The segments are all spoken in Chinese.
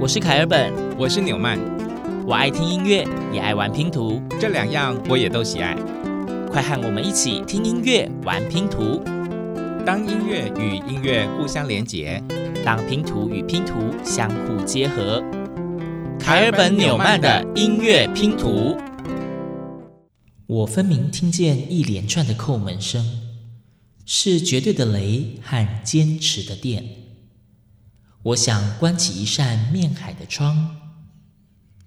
我是凯尔本，我是纽曼，我爱听音乐，也爱玩拼图，这两样我也都喜爱。快和我们一起听音乐，玩拼图。当音乐与音乐互相连结，当拼图与拼图相互结合。凯尔本纽曼的音乐拼图。我分明听见一连串的叩门声，是绝对的雷和坚持的电。我想关起一扇面海的窗，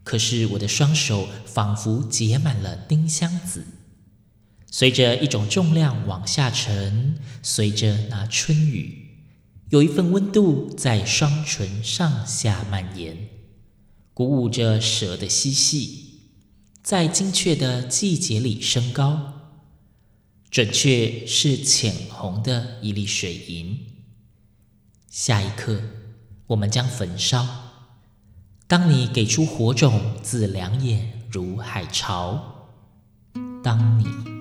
可是我的双手仿佛结满了丁香子，随着一种重量往下沉，随着那春雨，有一份温度在双唇上下蔓延，鼓舞着蛇的嬉戏，在精确的季节里升高，准确是浅红的一粒水银。下一刻。我们将焚烧。当你给出火种，自两眼如海潮。当你。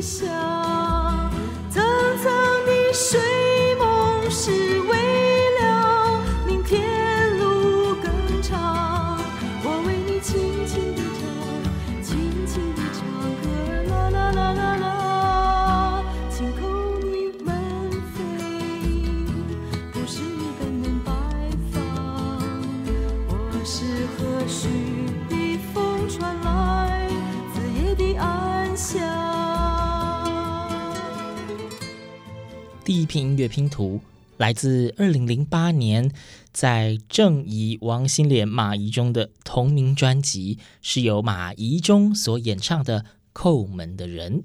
yourself. 第一篇音乐拼图来自二零零八年在郑怡、王心莲、马怡中的同名专辑，是由马怡中所演唱的《叩门的人》。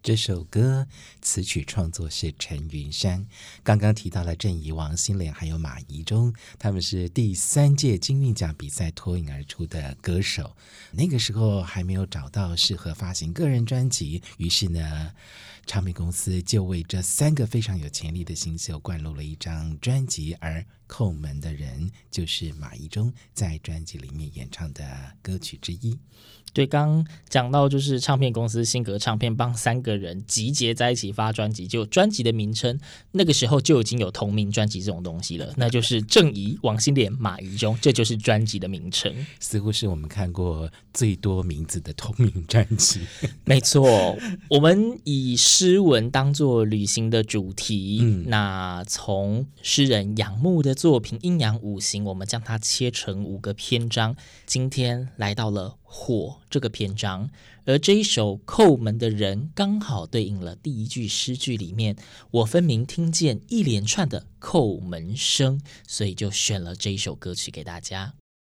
这首歌词曲创作是陈云山。刚刚提到了郑怡、王心莲还有马宜中，他们是第三届金韵奖比赛脱颖而出的歌手。那个时候还没有找到适合发行个人专辑，于是呢，唱片公司就为这三个非常有潜力的新秀灌录了一张专辑，而《叩门的人》就是马宜中在专辑里面演唱的歌曲之一。对，刚讲到就是唱片公司新格唱片帮三个人集结在一起发专辑，就专辑的名称那个时候就已经有同名专辑这种东西了，那就是郑怡、王心莲、马宜中，这就是专辑的名称。似乎是我们看过最多名字的同名专辑。没错，我们以诗文当做旅行的主题，嗯、那从诗人仰慕的作品阴阳五行，我们将它切成五个篇章，今天来到了。火这个篇章，而这一首叩门的人刚好对应了第一句诗句里面，我分明听见一连串的叩门声，所以就选了这一首歌曲给大家。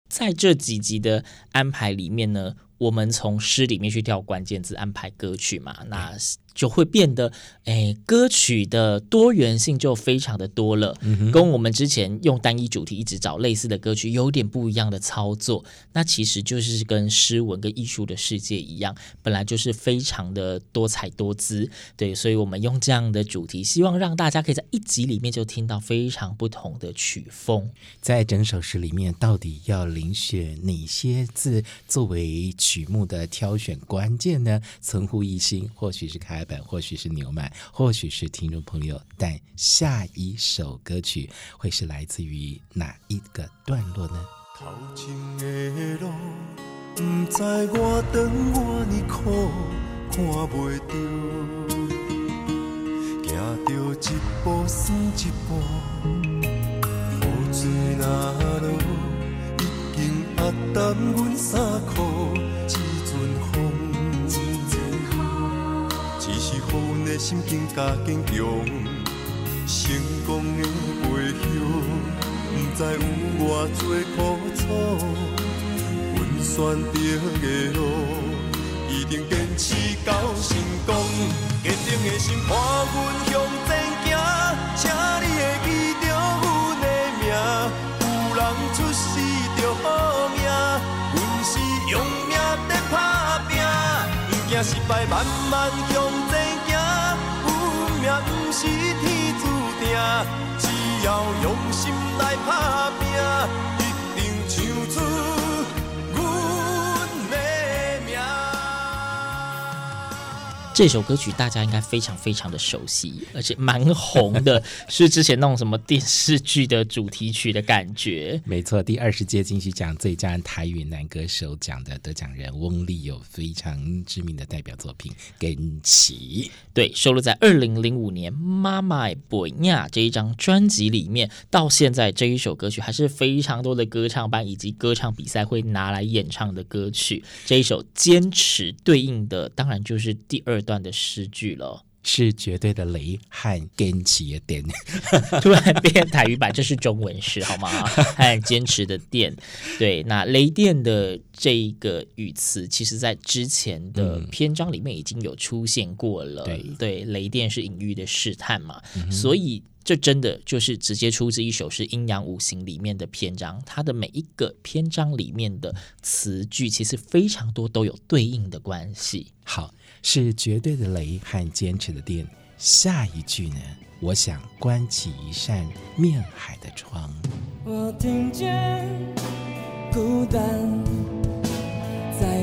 在这几集的安排里面呢，我们从诗里面去挑关键字安排歌曲嘛，那。就会变得，哎，歌曲的多元性就非常的多了，嗯，跟我们之前用单一主题一直找类似的歌曲有点不一样的操作。那其实就是跟诗文跟艺术的世界一样，本来就是非常的多彩多姿，对，所以我们用这样的主题，希望让大家可以在一集里面就听到非常不同的曲风。在整首诗里面，到底要遴选哪些字作为曲目的挑选关键呢？存乎一心，或许是开。本或许是纽曼，或许是听众朋友，但下一首歌曲会是来自于哪一个段落呢？头前的路，不知我等我你苦，看袂到，行着一步算一步，雨水若落，已经压淡阮衫裤。的心境加坚强，成功的背后，不知有偌多苦楚。阮选择的路，一定坚持到成功。坚定的心伴阮向前行，请你会记着阮的名。有人出世就好命，阮是用命在打拼，不惊失败，慢慢向只要用心来打拼，一定唱出。这首歌曲大家应该非常非常的熟悉，而且蛮红的，是之前那种什么电视剧的主题曲的感觉。没错，第二十届金曲奖最佳台语男歌手奖的得奖人翁立友非常知名的代表作品《跟起》，对，收录在二零零五年《妈妈的背影》这一张专辑里面。到现在这一首歌曲还是非常多的歌唱班以及歌唱比赛会拿来演唱的歌曲。这一首《坚持》对应的当然就是第二段。的诗句了，是绝对的雷和坚持的电，突然变台语版，这是中文诗好吗？和坚持的电，对，那雷电的这一个语词，其实在之前的篇章里面已经有出现过了。嗯、对，对，雷电是隐喻的试探嘛，嗯、所以这真的就是直接出自一首是阴阳五行里面的篇章，它的每一个篇章里面的词句，其实非常多都有对应的关系。好。是绝对的雷和坚持的电。下一句呢？我想关起一扇面海的窗。我听见孤单在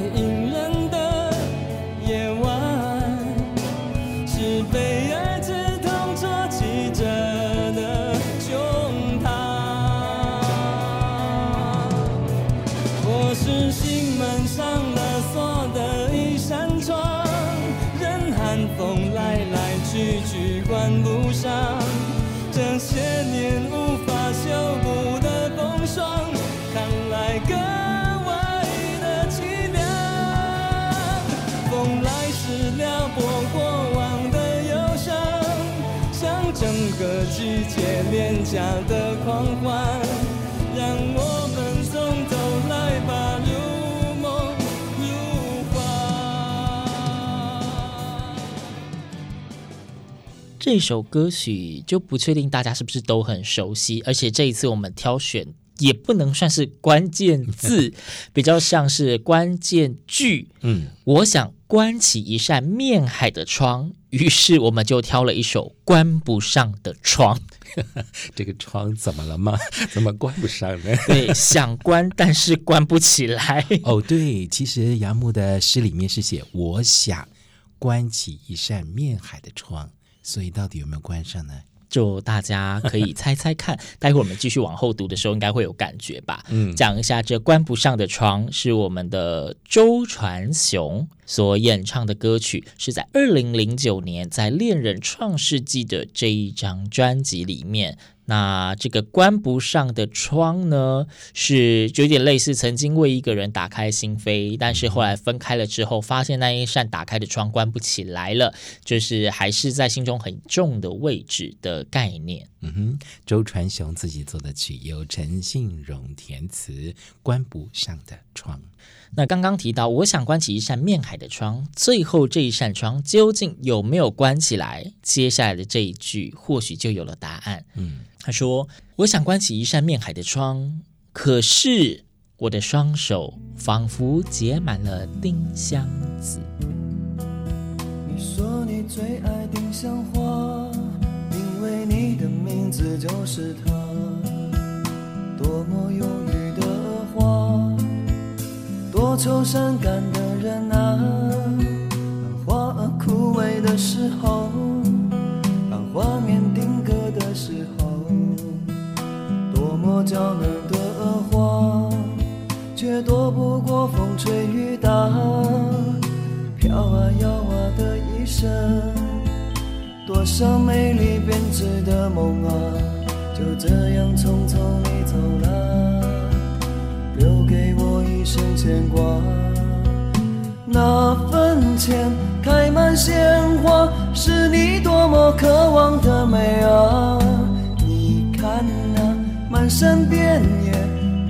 季节廉价的狂欢，让我们从头来吧。如梦这首歌曲就不确定大家是不是都很熟悉，而且这一次我们挑选也不能算是关键字，比较像是关键句。嗯，我想关起一扇面海的窗，于是我们就挑了一首关不上的窗。这个窗怎么了吗？怎么关不上呢？对，想关但是关不起来。哦，对，其实杨牧的诗里面是写我想关起一扇面海的窗。所以到底有没有关上呢？就大家可以猜猜看，待会儿我们继续往后读的时候，应该会有感觉吧。嗯，讲一下这关不上的窗是我们的周传雄所演唱的歌曲，是在二零零九年在《恋人创世纪》的这一张专辑里面。那这个关不上的窗呢，是有点类似曾经为一个人打开心扉，但是后来分开了之后，发现那一扇打开的窗关不起来了，就是还是在心中很重的位置的概念。嗯哼，周传雄自己做的曲，由陈信荣填词，《关不上的窗》。那刚刚提到，我想关起一扇面海的窗，最后这一扇窗究竟有没有关起来？接下来的这一句或许就有了答案。嗯。他说：“我想关起一扇面海的窗，可是我的双手仿佛结满了丁香子。”你说你最爱丁香花，因为你的名字就是它。多么忧郁的花，多愁善感的人啊！当花儿枯萎的时候，当画面定格的时候。多么娇嫩的花，却躲不过风吹雨打，飘啊摇啊的一生，多少美丽编织的梦啊，就这样匆匆你走了，给我一生牵挂，那坟前开满鲜花，是你多么渴望的美啊！你看啊，满山遍野，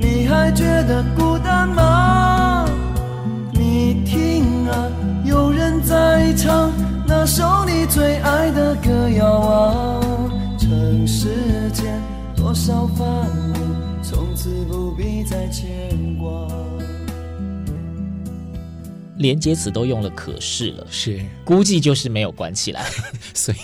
你还觉得孤单吗？你听啊，有人在唱那首你最爱的歌谣啊！尘世间多少繁芜，从此不。必再牵挂。连接词都用了，可是了，是估计就是没有关起来，所以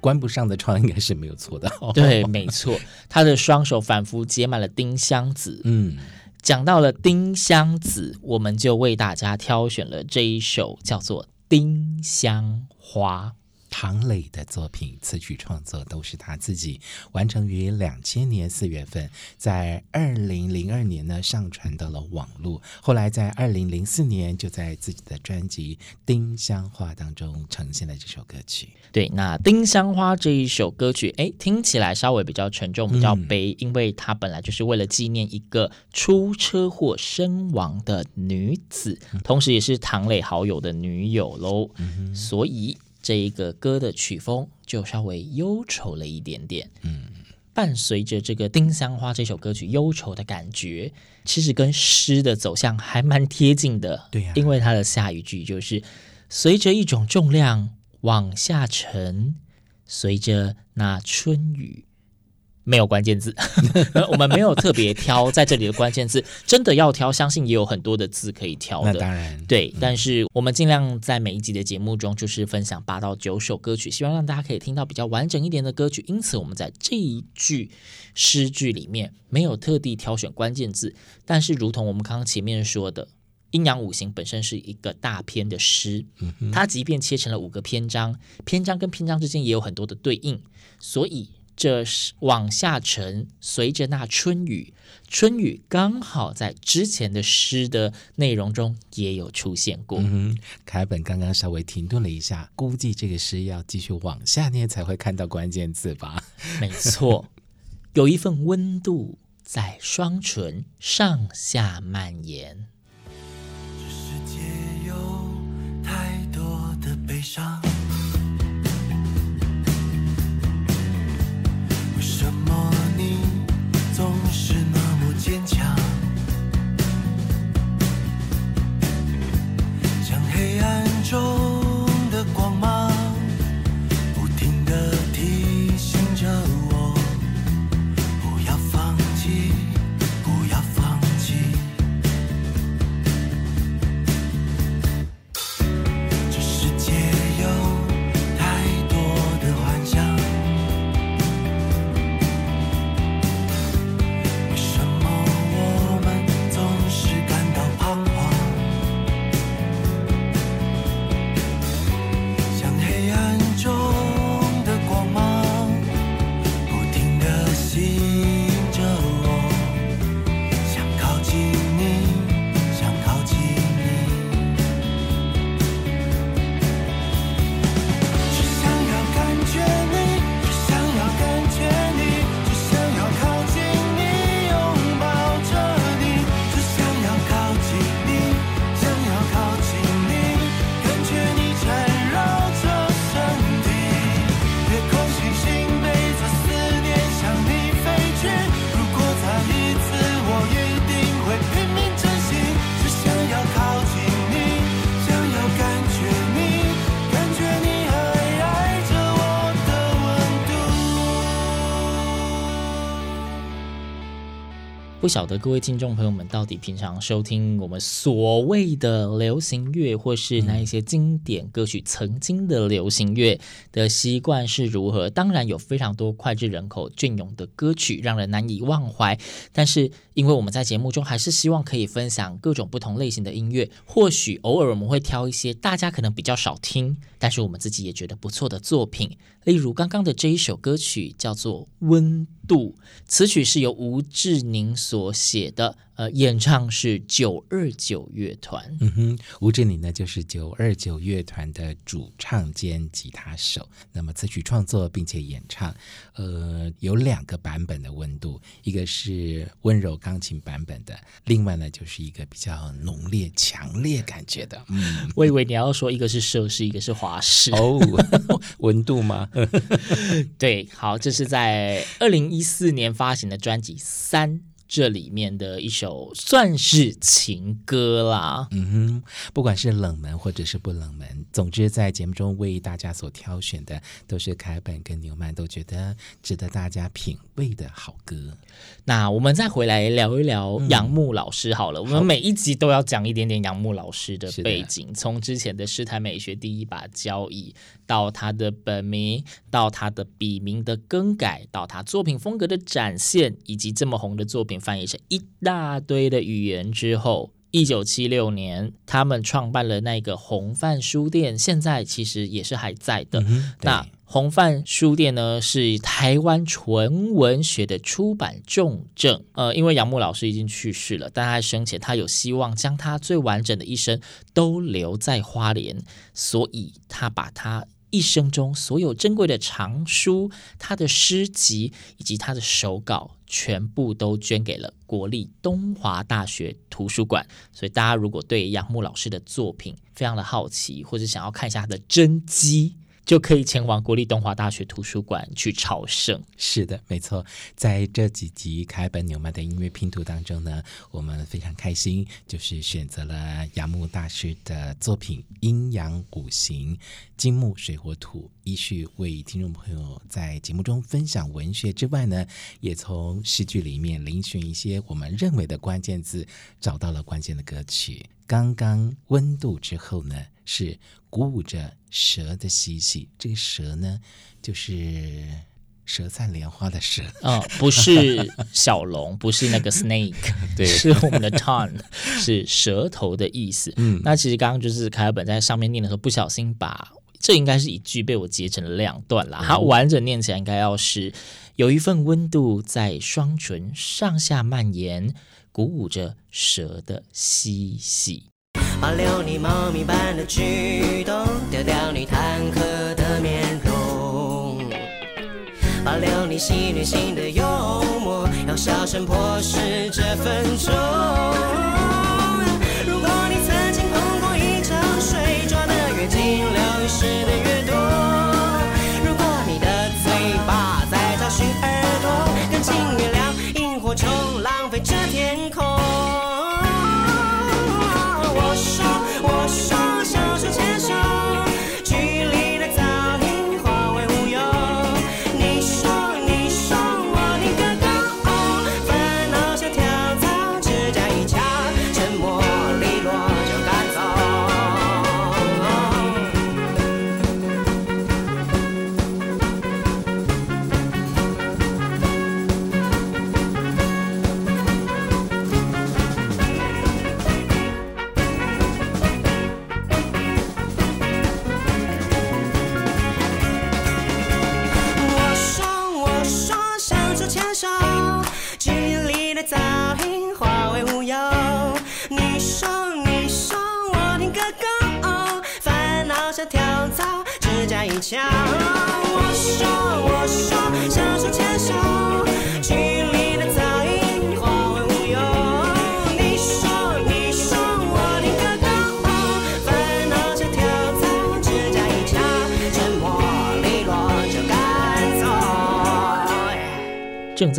关不上的窗应该是没有错的。对，没错，他的双手仿佛结满了丁香子。嗯，讲到了丁香子，我们就为大家挑选了这一首叫做《丁香花》。唐磊的作品词曲创作都是他自己完成于两千年四月份，在二零零二年呢上传到了网络，后来在二零零四年就在自己的专辑《丁香花》当中呈现了这首歌曲。对，那《丁香花》这一首歌曲，哎，听起来稍微比较沉重，比较悲，嗯、因为它本来就是为了纪念一个出车祸身亡的女子，同时也是唐磊好友的女友喽，嗯、所以。这一个歌的曲风就稍微忧愁了一点点，嗯，伴随着这个《丁香花》这首歌曲忧愁的感觉，其实跟诗的走向还蛮贴近的，对呀、啊，因为它的下一句就是随着一种重量往下沉，随着那春雨。没有关键字，我们没有特别挑在这里的关键字。真的要挑，相信也有很多的字可以挑的。那当然，对。但是我们尽量在每一集的节目中，就是分享八到九首歌曲，希望让大家可以听到比较完整一点的歌曲。因此，我们在这一句诗句里面没有特地挑选关键字。但是，如同我们刚刚前面说的，阴阳五行本身是一个大篇的诗，它即便切成了五个篇章，篇章跟篇章之间也有很多的对应，所以。这是往下沉，随着那春雨，春雨刚好在之前的诗的内容中也有出现过。嗯，凯本刚刚稍微停顿了一下，估计这个诗要继续往下念才会看到关键字吧？没错，有一份温度在双唇上下蔓延。这世界有太多的悲伤。晓得各位听众朋友们到底平常收听我们所谓的流行乐，或是那一些经典歌曲曾经的流行乐的习惯是如何？当然有非常多脍炙人口、隽永的歌曲，让人难以忘怀。但是因为我们在节目中还是希望可以分享各种不同类型的音乐，或许偶尔我们会挑一些大家可能比较少听，但是我们自己也觉得不错的作品。例如刚刚的这一首歌曲叫做《温度》，词曲是由吴志宁所写的。呃，演唱是九二九乐团。嗯哼，吴志宁呢就是九二九乐团的主唱兼吉他手。那么词曲创作并且演唱，呃，有两个版本的温度，一个是温柔钢琴版本的，另外呢就是一个比较浓烈、强烈感觉的。嗯，我以为你要说一个是摄氏，一个是华氏哦，温度吗？对，好，这是在二零一四年发行的专辑《三》。这里面的一首算是情歌啦。嗯哼，不管是冷门或者是不冷门，总之在节目中为大家所挑选的都是凯本跟牛曼都觉得值得大家品味的好歌。那我们再回来聊一聊杨牧老师好了。嗯、我们每一集都要讲一点点杨牧老师的背景，从之前的诗坛美学第一把交椅，到他的本名，到他的笔名的更改，到他作品风格的展现，以及这么红的作品。翻译成一大堆的语言之后，一九七六年，他们创办了那个红范书店，现在其实也是还在的。嗯、那红范书店呢，是台湾纯文学的出版重镇。呃，因为杨牧老师已经去世了，但他生前他有希望将他最完整的一生都留在花莲，所以他把他。一生中所有珍贵的藏书、他的诗集以及他的手稿，全部都捐给了国立东华大学图书馆。所以，大家如果对杨牧老师的作品非常的好奇，或者想要看一下他的真迹，就可以前往国立东华大学图书馆去朝圣。是的，没错，在这几集凯本纽曼的音乐拼图当中呢，我们非常开心，就是选择了杨牧大师的作品《阴阳五行》，金木水火土，依序为听众朋友在节目中分享文学之外呢，也从诗句里面遴选一些我们认为的关键字，找到了关键的歌曲。刚刚温度之后呢，是鼓舞着蛇的嬉戏。这个蛇呢，就是舌灿莲花的蛇。哦，不是小龙，不是那个 snake，对，是我们的 tongue，是舌头的意思。嗯，那其实刚刚就是凯尔本在上面念的时候，不小心把这应该是一句被我截成了两段了。它完整念起来应该要是有一份温度在双唇上下蔓延。鼓舞着蛇的嬉戏，保留你猫咪般的举动，丢掉你坦克的面容，保留你戏谑性的幽默，要小声破蚀这分钟。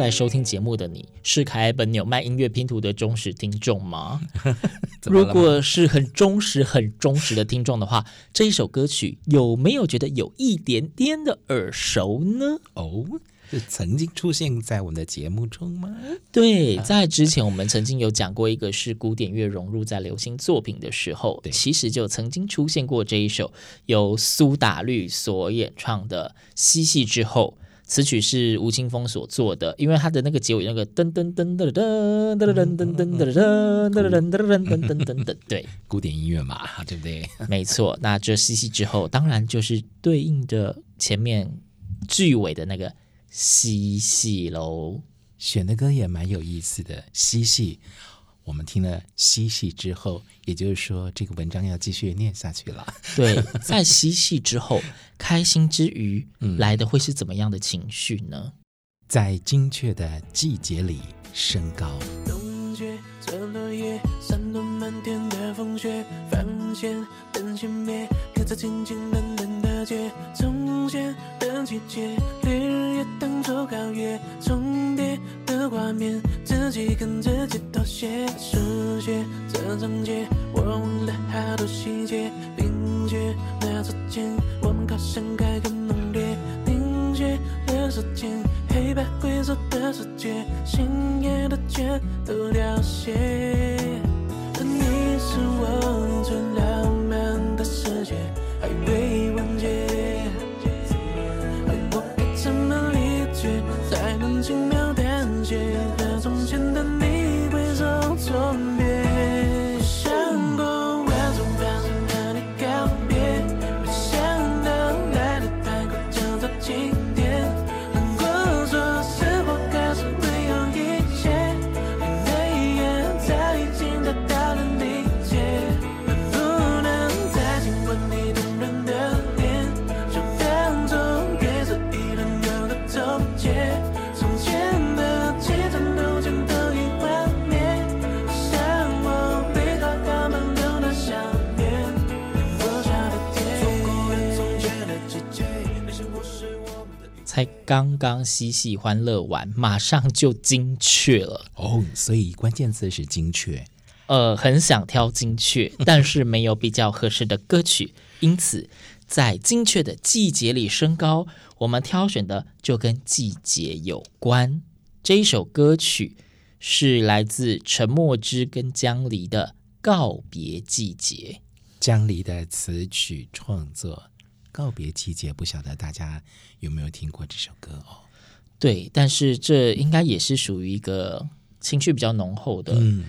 在收听节目的你是凯尔本纽曼音乐拼图的忠实听众吗？如果是很忠实、很忠实的听众的话，这一首歌曲有没有觉得有一点点的耳熟呢？哦，是曾经出现在我们的节目中吗？对，在之前我们曾经有讲过一个是古典乐融入在流行作品的时候，其实就曾经出现过这一首由苏打绿所演唱的《嬉戏之后》。此曲是吴青峰所做的，因为他的那个结尾那个噔噔噔噔噔噔噔噔噔噔噔噔噔噔噔噔噔，对，古典音乐嘛，对不对？没错，那这嬉戏之后，当然就是对应着前面句尾的那个嬉戏喽。选的歌也蛮有意思的，嬉戏。我们听了嬉戏之后，也就是说，这个文章要继续念下去了。对，在嬉戏之后，开心之余，嗯，来的会是怎么样的情绪呢？在精确的季节里升高。冬落叶，散落满天的风雪，熄灭，刻在清清冷冷的街，从前的季节，烈日也当作告别，重叠的。画面，自己跟自己妥协。书写这章节，我忘了好多细节，并且那之间，我们好像该更浓烈。凝结了时间，黑白灰色的世界，星夜的全都凋谢。而你是我最浪刚刚嬉戏欢乐完，马上就精确了哦，所以关键词是精确。呃，很想挑精确，但是没有比较合适的歌曲，因此在精确的季节里升高，我们挑选的就跟季节有关。这一首歌曲是来自陈墨之跟江离的《告别季节》，江离的词曲创作。告别季节，不晓得大家有没有听过这首歌哦？对，但是这应该也是属于一个情绪比较浓厚的，嗯，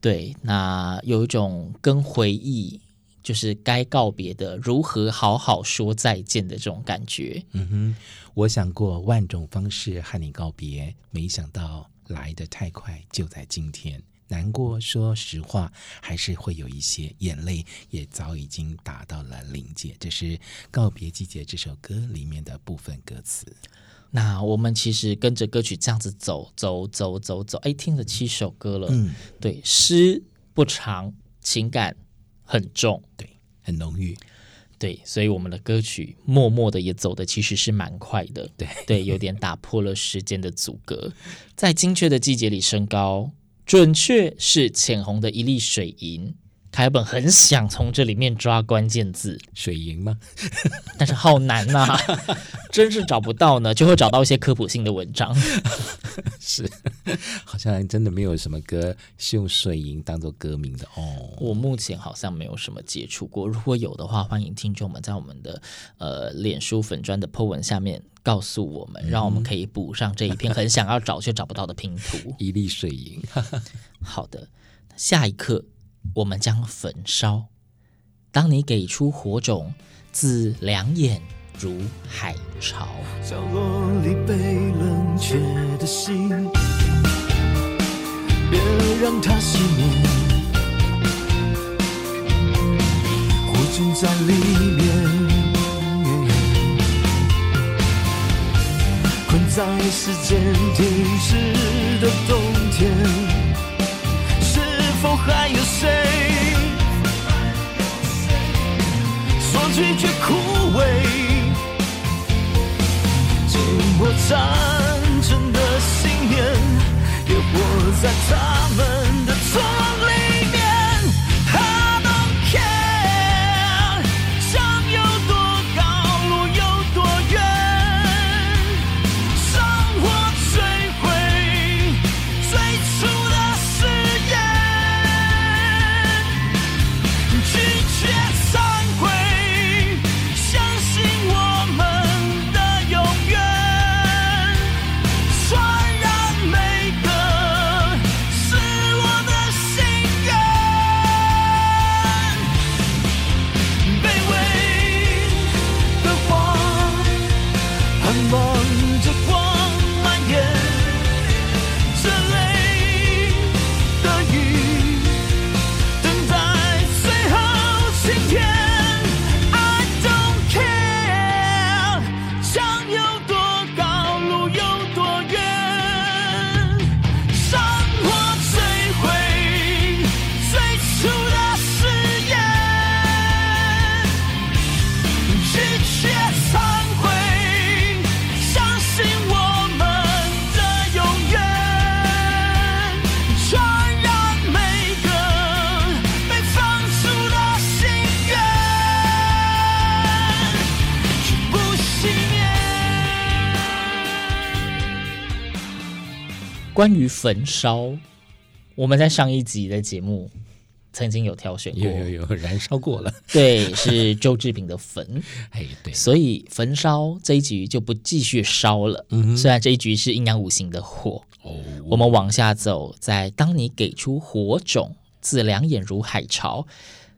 对，那有一种跟回忆就是该告别的，如何好好说再见的这种感觉。嗯哼，我想过万种方式和你告别，没想到来的太快，就在今天。难过，说实话，还是会有一些眼泪，也早已经达到了临界。这是《告别季节》这首歌里面的部分歌词。那我们其实跟着歌曲这样子走走走走走，哎，听了七首歌了。嗯，对，诗不长，情感很重，对，很浓郁，对，所以我们的歌曲默默的也走的其实是蛮快的。对对，有点打破了时间的阻隔，在精确的季节里升高。准确是浅红的一粒水银，凯尔本很想从这里面抓关键字，水银吗？但是好难呐、啊，真是找不到呢，就会找到一些科普性的文章。是，好像真的没有什么歌是用水银当做歌名的哦。我目前好像没有什么接触过，如果有的话，欢迎听众们在我们的呃脸书粉砖的 po 文下面。告诉我们，让我们可以补上这一片很想要找却找不到的拼图。一粒水银。好的，下一刻我们将焚烧。当你给出火种，自两眼如海潮。角落里被冷却的心，别让它熄灭。火种在里面。在时间停止活在他 한 번 듣고 关于焚烧，我们在上一集的节目曾经有挑选过，有有有燃烧过了。对，是周志平的焚。哎，对，所以焚烧这一局就不继续烧了。嗯，虽然这一局是阴阳五行的火。哦，我们往下走，在当你给出火种，自两眼如海潮。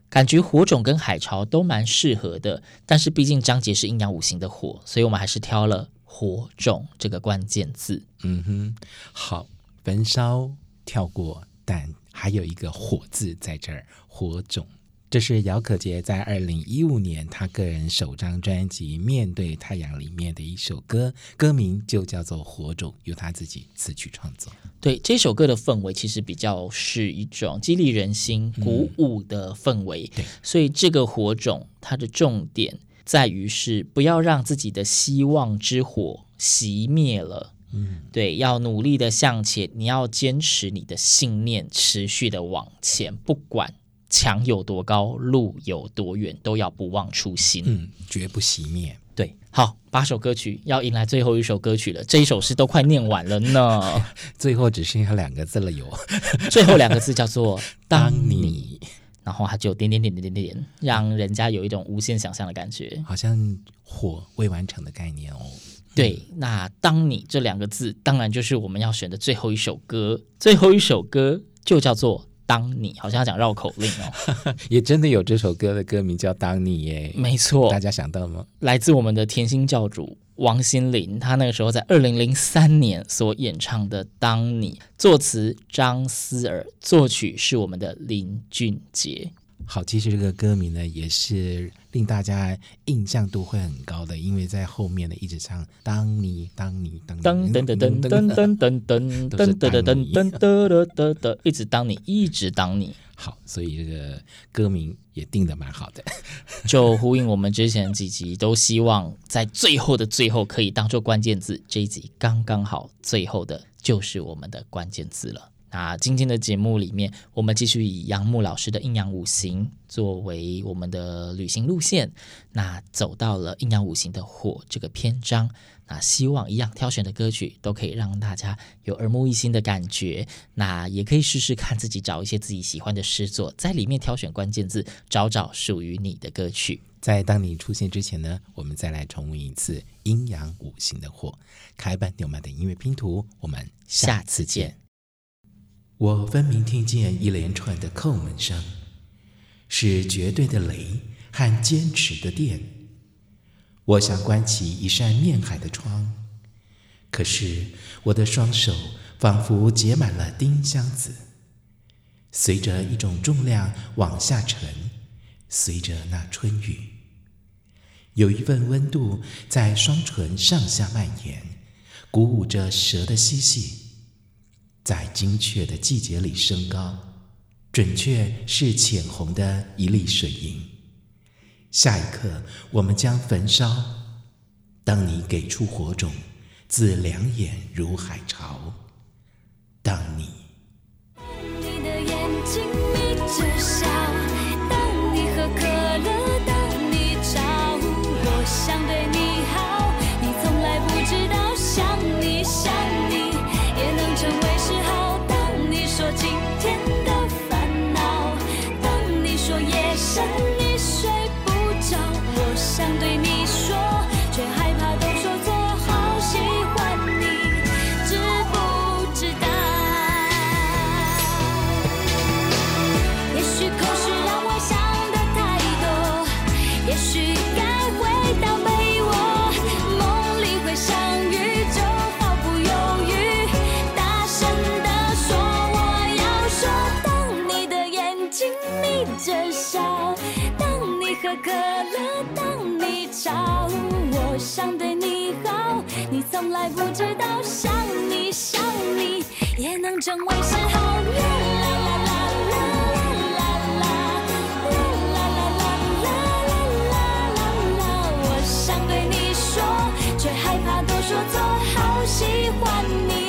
感觉火种跟海潮都蛮适合的，但是毕竟张杰是阴阳五行的火，所以我们还是挑了火种这个关键字。嗯哼，好，焚烧跳过，但还有一个火字在这儿，火种。这是姚可杰在二零一五年他个人首张专辑《面对太阳》里面的一首歌，歌名就叫做《火种》，由他自己词曲创作。对，这首歌的氛围其实比较是一种激励人心、鼓舞的氛围。对，所以这个火种它的重点在于是不要让自己的希望之火熄灭了。嗯，对，要努力的向前，你要坚持你的信念，持续的往前，不管。墙有多高，路有多远，都要不忘初心，嗯，绝不熄灭。对，好，八首歌曲要迎来最后一首歌曲了，这一首诗都快念完了呢，最后只剩下两个字了哟，最后两个字叫做 当你，然后它就点点点点点点，让人家有一种无限想象的感觉，好像火未完成的概念哦。对，那当你这两个字，当然就是我们要选的最后一首歌，最后一首歌就叫做。当你好像要讲绕口令哦，也真的有这首歌的歌名叫《当你》耶，没错，大家想到了吗？来自我们的甜心教主王心凌，她那个时候在二零零三年所演唱的《当你》，作词张思尔，作曲是我们的林俊杰。好，其实这个歌名呢，也是令大家印象度会很高的，因为在后面呢一直唱“当你当你当当当当当当当当当当当当当当当”，一直当你一直当你。好，所以这个歌名也定的蛮好的，就呼应我们之前几集都希望在最后的最后可以当做关键字，这一集刚刚好，最后的就是我们的关键字了。那今天的节目里面，我们继续以杨牧老师的阴阳五行作为我们的旅行路线，那走到了阴阳五行的火这个篇章。那希望一样挑选的歌曲都可以让大家有耳目一新的感觉。那也可以试试看自己找一些自己喜欢的诗作，在里面挑选关键字，找找属于你的歌曲。在当你出现之前呢，我们再来重温一次阴阳五行的火，开办纽曼的音乐拼图。我们下次见。我分明听见一连串的叩门声，是绝对的雷和坚持的电。我想关起一扇面海的窗，可是我的双手仿佛结满了丁香子，随着一种重量往下沉，随着那春雨，有一份温度在双唇上下蔓延，鼓舞着蛇的嬉戏。在精确的季节里升高，准确是浅红的一粒水银。下一刻，我们将焚烧。当你给出火种，自两眼如海潮。当你，少，我想对你好，你从来不知道。想你，想你，也能成为嗜好。啦啦啦啦啦啦啦啦，啦啦啦啦啦啦啦啦。我想对你说，却害怕都说错。好喜欢你。